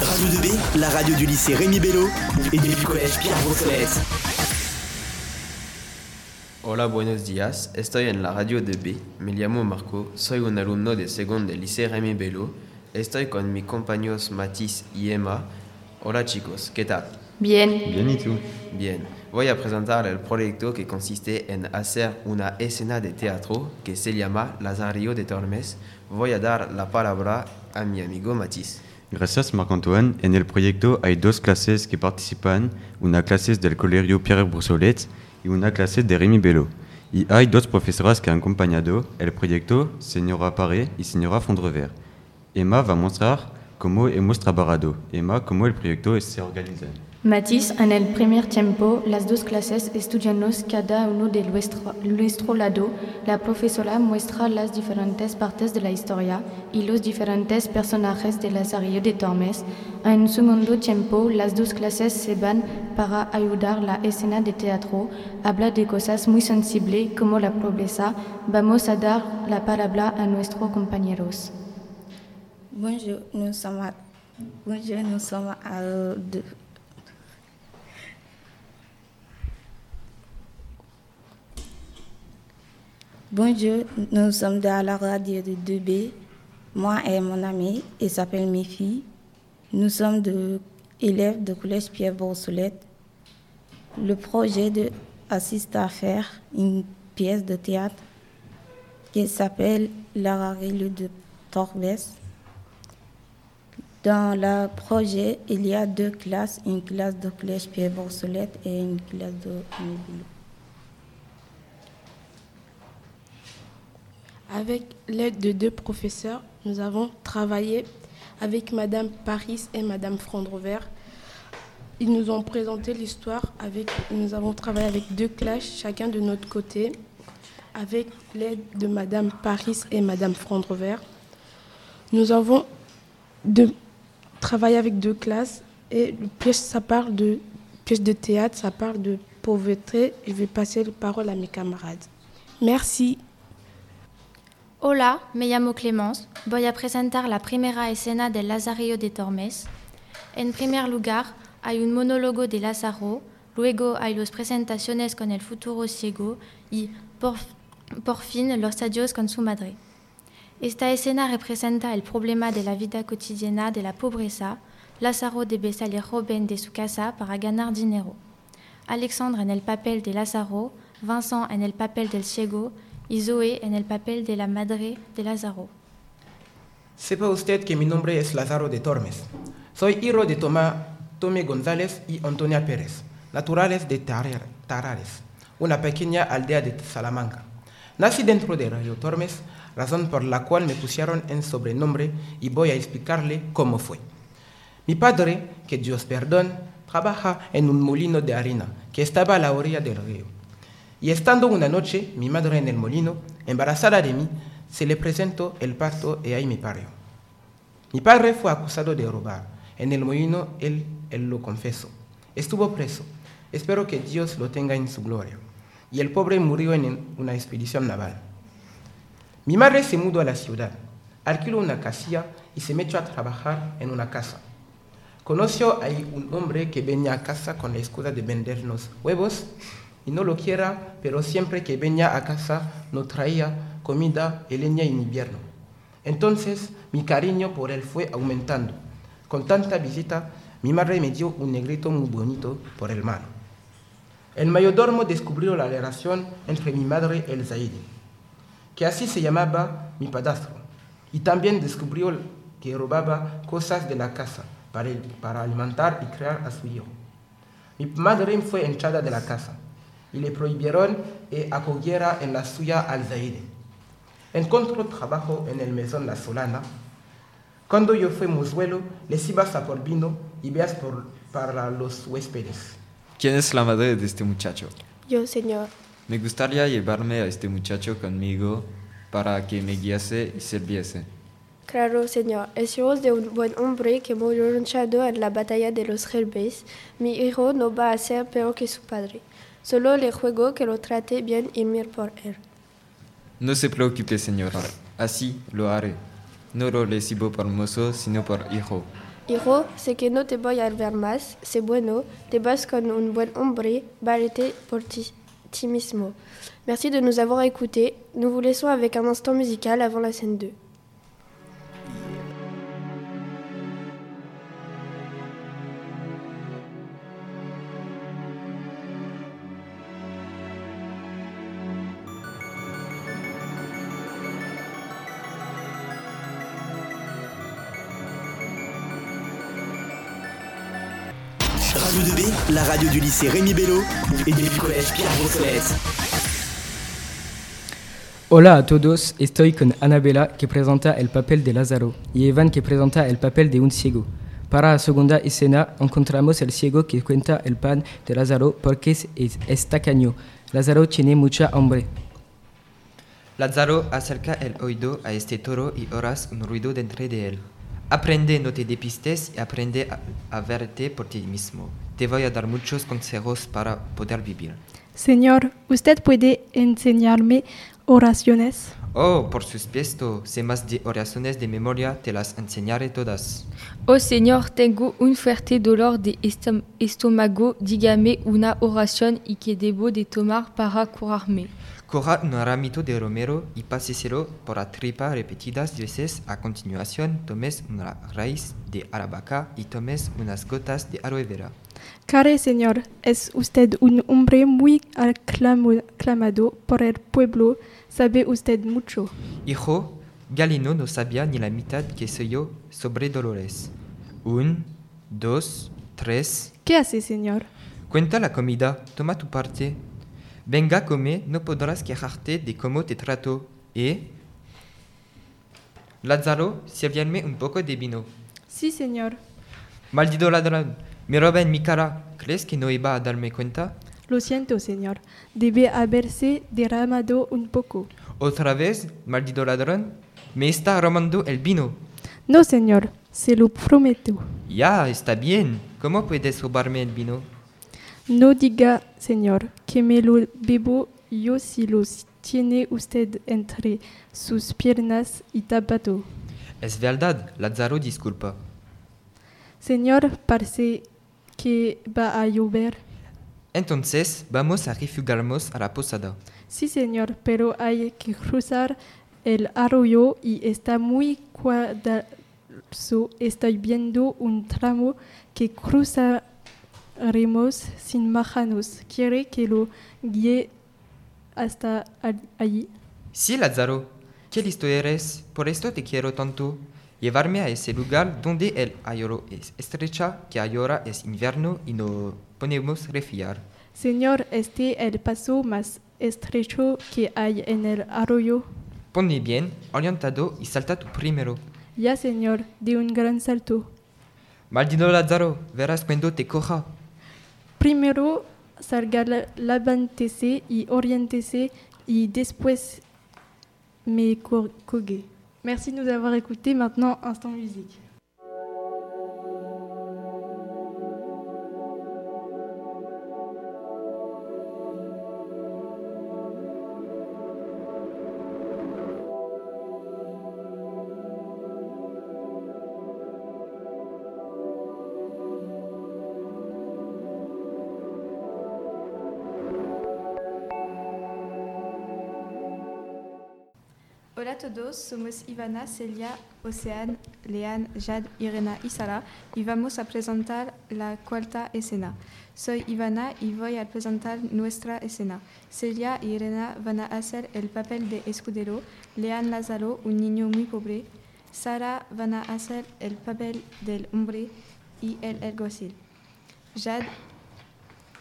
Radio 2B, la radio du lycée Rémi Bello et du collège Pierre Brossolette. Hola, buenos días. Estoy en la radio 2B. Me llamo Marco. Soy un alumno de segundo del liceo Rémi Bello. Estoy con mis compañeros Mathis y Emma. Hola chicos, ¿qué tal? Bien. Bien, ¿y tú? Bien. Voy a presentar el proyecto que consiste en hacer una escena de teatro que se llama Lazarillo de Tormes. Voy a dar la palabra a mi amigo Mathis. Gracias, Marc-Antoine. En el proyecto hay dos clases que participan, una clase del Colegio Pierre Brossolet y una clase de Rémi Bello. Y hay dos profesoras que han acompañado el proyecto, señora Paré y señora Fondrever. Emma va mostrar cómo hemos trabajado. Emma, cómo el proyecto se organiza. Mathis, en el primer tiempo, las dos clases estudiamos cada uno de nuestro lado. La profesora muestra las diferentes partes de la historia y los diferentes personajes de Lazarillo de Tormes. En segundo tiempo, las dos clases se van para ayudar la escena de teatro. Habla de cosas muy sensibles como la pobreza. Vamos a dar la palabra a nuestros compañeros. Bonjour, nous sommes à, bonjour, nous sommes à Bonjour, nous sommes dans la radio de 2B. Moi et mon ami, il s'appelle Mifi. Nous sommes élèves de collège Pierre Brossolette. Le projet assiste à faire une pièce de théâtre qui s'appelle La de Torbes. Dans le projet, il y a deux classes, une classe de collège Pierre Brossolette et une classe de. Avec l'aide de deux professeurs, nous avons travaillé avec Madame Paris et Madame Frondrover. Ils nous ont présenté l'histoire avec. Nous avons travaillé avec deux classes, chacun de notre côté, avec l'aide de Madame Paris et Madame Frondrover. Nous avons travaillé avec deux classes et le pièce, ça parle de pièce de théâtre, ça parle de pauvreté. Je vais passer la parole à mes camarades. Merci. Hola, me llamo Clemence. Voy a presentar la primera escena del Lazarillo de Tormes. En primer lugar, hay un monólogo de Lázaro, luego hay las presentaciones con el futuro ciego y, por, fin, los adiós con su madre. Esta escena representa el problema de la vida cotidiana de la pobreza. Lázaro debe salir joven de su casa para ganar dinero. Alexandre en el papel de Lázaro, Vincent en el papel del ciego y Zoe en el papel de la madre de Lázaro. Sepa usted que mi nombre es Lázaro de Tormes. Soy hijo de Tomá, Tomé González y Antonia Pérez, naturales de Tarar- Tarares, una pequeña aldea de Salamanca. Nací dentro de Río Tormes, razón por la cual me pusieron en sobrenombre y voy a explicarle cómo fue. Mi padre, que Dios perdone, trabaja en un molino de harina que estaba a la orilla del río. Y estando una noche mi madre en el molino, embarazada de mí, se le presentó el parto y ahí me parió. Mi padre fue acusado de robar. En el molino él, él lo confesó. Estuvo preso. Espero que Dios lo tenga en su gloria. Y el pobre murió en una expedición naval. Mi madre se mudó a la ciudad, alquiló una casilla y se metió a trabajar en una casa. Conoció ahí un hombre que venía a casa con la excusa de vendernos huevos y no lo quiera, pero siempre que venía a casa nos traía comida y leña en invierno. Entonces mi cariño por él fue aumentando. Con tanta visita, mi madre me dio un negrito muy bonito por el mano. El mayordomo descubrió la relación entre mi madre y el Zaidi, que así se llamaba mi padrastro, y también descubrió que robaba cosas de la casa para, alimentar y criar a su hijo. Mi madre fue echada de la casa y le prohibieron que acogiera en la suya al Zaide. Encontró trabajo en el mesón La Solana. Cuando yo fui mozuelo, les ibas a por vino y veas por, para los huéspedes. ¿Quién es la madre de este muchacho? Yo, señor. Me gustaría llevarme a este muchacho conmigo para que me guiase y sirviese. Claro, señor. Hijo de un buen hombre que murió luchando en la batalla de los Gelbes. Mi hijo no va a ser peor que su padre. Solo le juego que lo trate bien y mir por él. No se preocupe, señora. Así lo haré. No lo recibo por mozo, sino por hijo. Hijo, sé que no te voy a ver más, sé bueno, te vas con un buen hombre, válete por ti, ti mismo. Merci de nous avoir écoutés. Nous vous laissons avec un instant musical avant la scène 2. Radio 2B, la radio du lycée Rémi Bello et du collège Pierre Brossolette. Hola a todos, estoy con Anabela que presenta el papel de Lázaro y Evan que presenta el papel de un ciego. Para la segunda escena encontramos el ciego que cuenta el pan de Lázaro porque es, es, es tacaño. Lázaro tiene mucha hambre. Lázaro acerca el oído a este toro y oras un ruido dentro de él. Aprende, no te depistes y aprende a, a verte por ti mismo. Te voy a dar muchos consejos para poder vivir. Señor, ¿usted puede enseñarme oraciones? Oh, por supuesto, sé más de oraciones de memoria, te las enseñaré todas. Oh Señor, tengo un fuerte dolor de estómago, dígame una oración y que debo de tomar para curarme. Coja un ramito de romero y páseselo por la tripa repetidas veces. A continuación, tomes una raíz de arabaca y tomes unas gotas de aloe vera. Care señor, es usted un hombre muy aclamado por el pueblo, sabe usted mucho. Hijo, Galeno no sabía ni la mitad que soy yo sobre Dolores. Un, dos, tres. ¿Qué hace señor? Cuenta la comida, toma tu parte. Venga, come, no podrás quejarte de cómo te trato. ¿Eh? Lázaro, sírvienme un poco de vino. Sí señor. Maldito ladrón, me roba en mi cara. ¿Crees que no iba a darme cuenta? Lo siento señor, debe haberse derramado un poco. Otra vez, maldito ladrón, me está robando el vino. No señor, se lo prometo. Ya, está bien. ¿Cómo puedes robarme el vino? No diga, señor, que me lo bebo yo si lo tiene usted entre sus piernas y tapado. Es verdad, Lázaro, disculpa. Señor, parece que va a llover. Entonces, vamos a refugiarnos a la posada. Sí, señor, pero hay que cruzar el arroyo y está muy cuadrado. Estoy viendo un tramo que cruzaremos sin majanos. ¿Quiere que lo guíe hasta al- allí? Sí, Lázaro, qué listo eres. Por esto te quiero tanto. Llevarme a ese lugar donde el ayoro es estrecha, que ahora es invierno y no podemos refiar. Señor, este el paso más estrecho que hay en el arroyo. Ponme bien, orientado y salta tú primero. Ya, señor, de un gran salto. Maldito Lázaro, verás cuando te coja. Primero levántese y oriéntese y después me co- cogue. Merci de nous avoir écoutés. Maintenant, instant musique. Hola somos Ivana, Celia, Ocean, Lean, Jad, Irena y Sara y vamos a presentar la cuarta escena. Soy Ivana y voy a presentar nuestra escena. Celia y Irena van a hacer el papel de escudero, Lean Lázaro, un niño muy pobre, Sara van a hacer el papel del hombre y el alguacil. Jad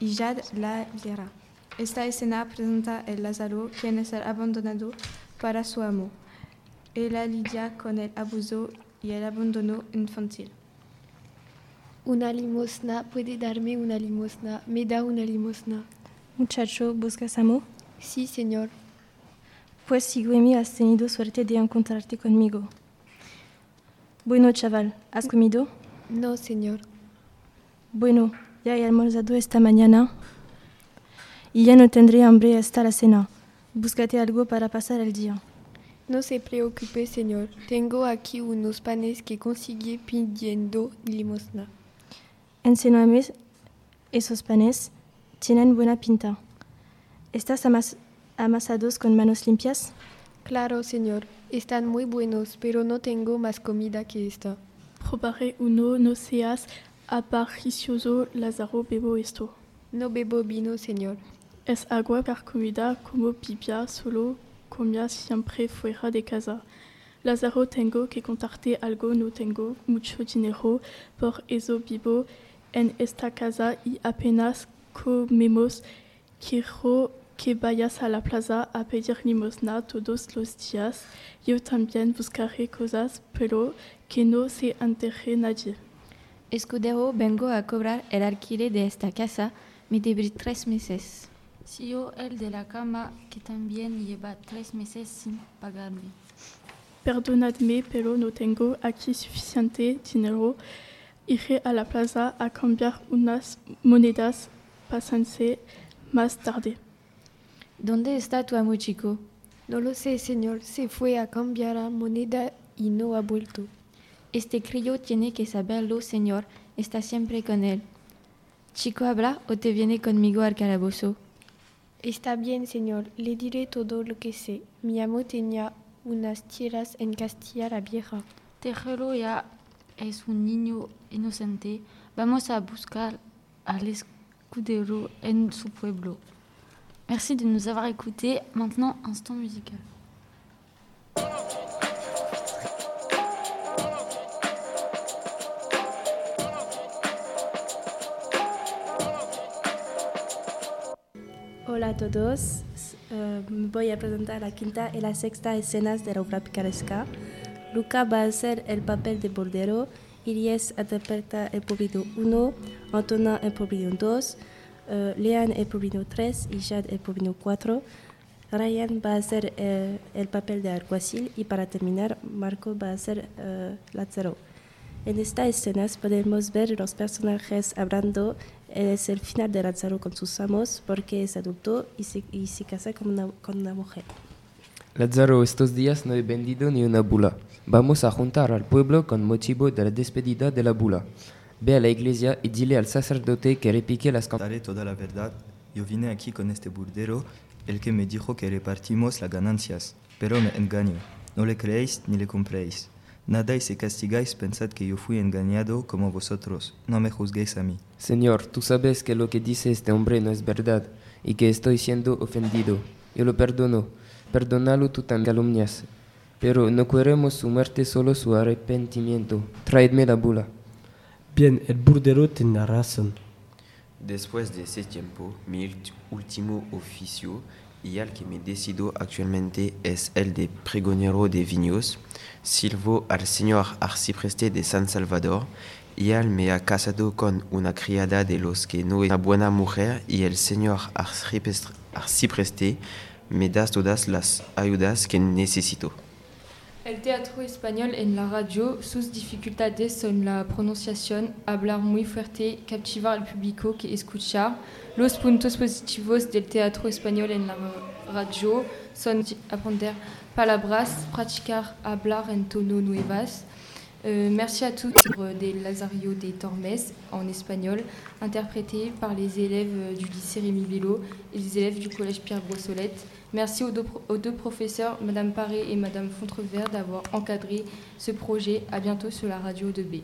y Jad la viera. Esta escena presenta el Lázaro, quien es el abandonado para su amo. Ella lidia con el abuso y el abandono infantil. Una limosna, puede darme una limosna. Me da una limosna. Muchacho, ¿buscas amor? Sí, señor. Pues sígueme, has tenido suerte de encontrarte conmigo. Bueno, chaval, ¿has comido? No, señor. Bueno, ya he almorzado esta mañana y ya no tendré hambre hasta la cena. Búscate algo para pasar el día. No se preocupe, señor. Tengo aquí unos panes que conseguí pidiendo limosna. Enséñame esos panes. Tienen buena pinta. ¿Estás amas amasados con manos limpias? Claro, señor. Están muy buenos, pero no tengo más comida que esta. Probaré uno, no seas avaricioso, Lázaro, bebo esto. No bebo vino, señor. Es agua carcomida como pipia, solo comía siempre fuera de casa. Lázaro, tengo que contarte algo, no tengo mucho dinero, por eso vivo en esta casa y apenas comemos. Quiero que vayas a la plaza a pedir limosna todos los días. Yo también buscaré cosas, pero que no se entere nadie. Escudero, vengo a cobrar el alquiler de esta casa. Me debe tres meses. Si yo el de la cama, que también lleva tres meses sin pagarme. Perdonadme, pero no tengo aquí suficiente dinero. Iré a la plaza a cambiar unas monedas. Pásense más tarde. ¿Dónde está tu amo chico? No lo sé, señor. Se fue a cambiar la moneda y no ha vuelto. Este crío tiene que saberlo, señor. Está siempre con él. ¿Chico habla o te viene conmigo al calabozo? Está bien, señor. Le diré todo lo que sé. Mi amo tenía unas tierras en Castilla la Vieja. Tejero ya es un niño inocente. Vamos a buscar al escudero en su pueblo. Merci de nous avoir écoutés. Maintenant, instant musical. Hola a todos, uh, voy a presentar la quinta y la sexta escenas de la obra picaresca. Luca va a hacer el papel de bordero, Iries interpreta el poblino 1, Antonin el poblino 2, uh, Leanne el poblino 3 y Jade el poblino 4. Ryan va a hacer uh, el papel de alguacil y para terminar Marco va a hacer Lázaro. En estas escenas podemos ver los personajes hablando. Es el final de Lázaro con sus amos porque es adulto y se, y se casa con una, con una mujer. Lázaro, estos días no he vendido ni una bula. Vamos a juntar al pueblo con motivo de la despedida de la bula. Ve a la iglesia y dile al sacerdote que repique las Daré toda la verdad. Yo vine aquí con este burdero, el que me dijo que repartimos las ganancias, pero me engañó. No le creéis ni le compréis. Nadáis y castigáis, pensad que yo fui engañado como vosotros. No me juzguéis a mí. Señor, tú sabes que lo que dice este hombre no es verdad y que estoy siendo ofendido. Yo lo perdono. Perdónalo tú tan calumnias. Pero no queremos su muerte, solo su arrepentimiento. Traedme la bula. Bien, el burdero tiene razón. Después de ese tiempo, mi último oficio al que me decido actualmente es el de pregonero de viños. Sirvo al señor arcipreste de San Salvador y me ha casado con una criada de los que no es una buena mujer y el señor arcipreste me da todas las ayudas que necesito. El teatro español en la radio, sus dificultades son la pronunciación, hablar muy fuerte, captivar al público que escucha. Los puntos positivos del teatro español en la radio son aprender palabras, praticar hablar en tono nuevas. Euh, merci à tous de Lazario de Tormes en espagnol, interprété par les élèves du lycée Rémi Bello et les élèves du collège Pierre Brossolette. Merci aux deux, professeurs, Madame Paré et Madame Fontrevert, d'avoir encadré ce projet. À bientôt sur la radio de B.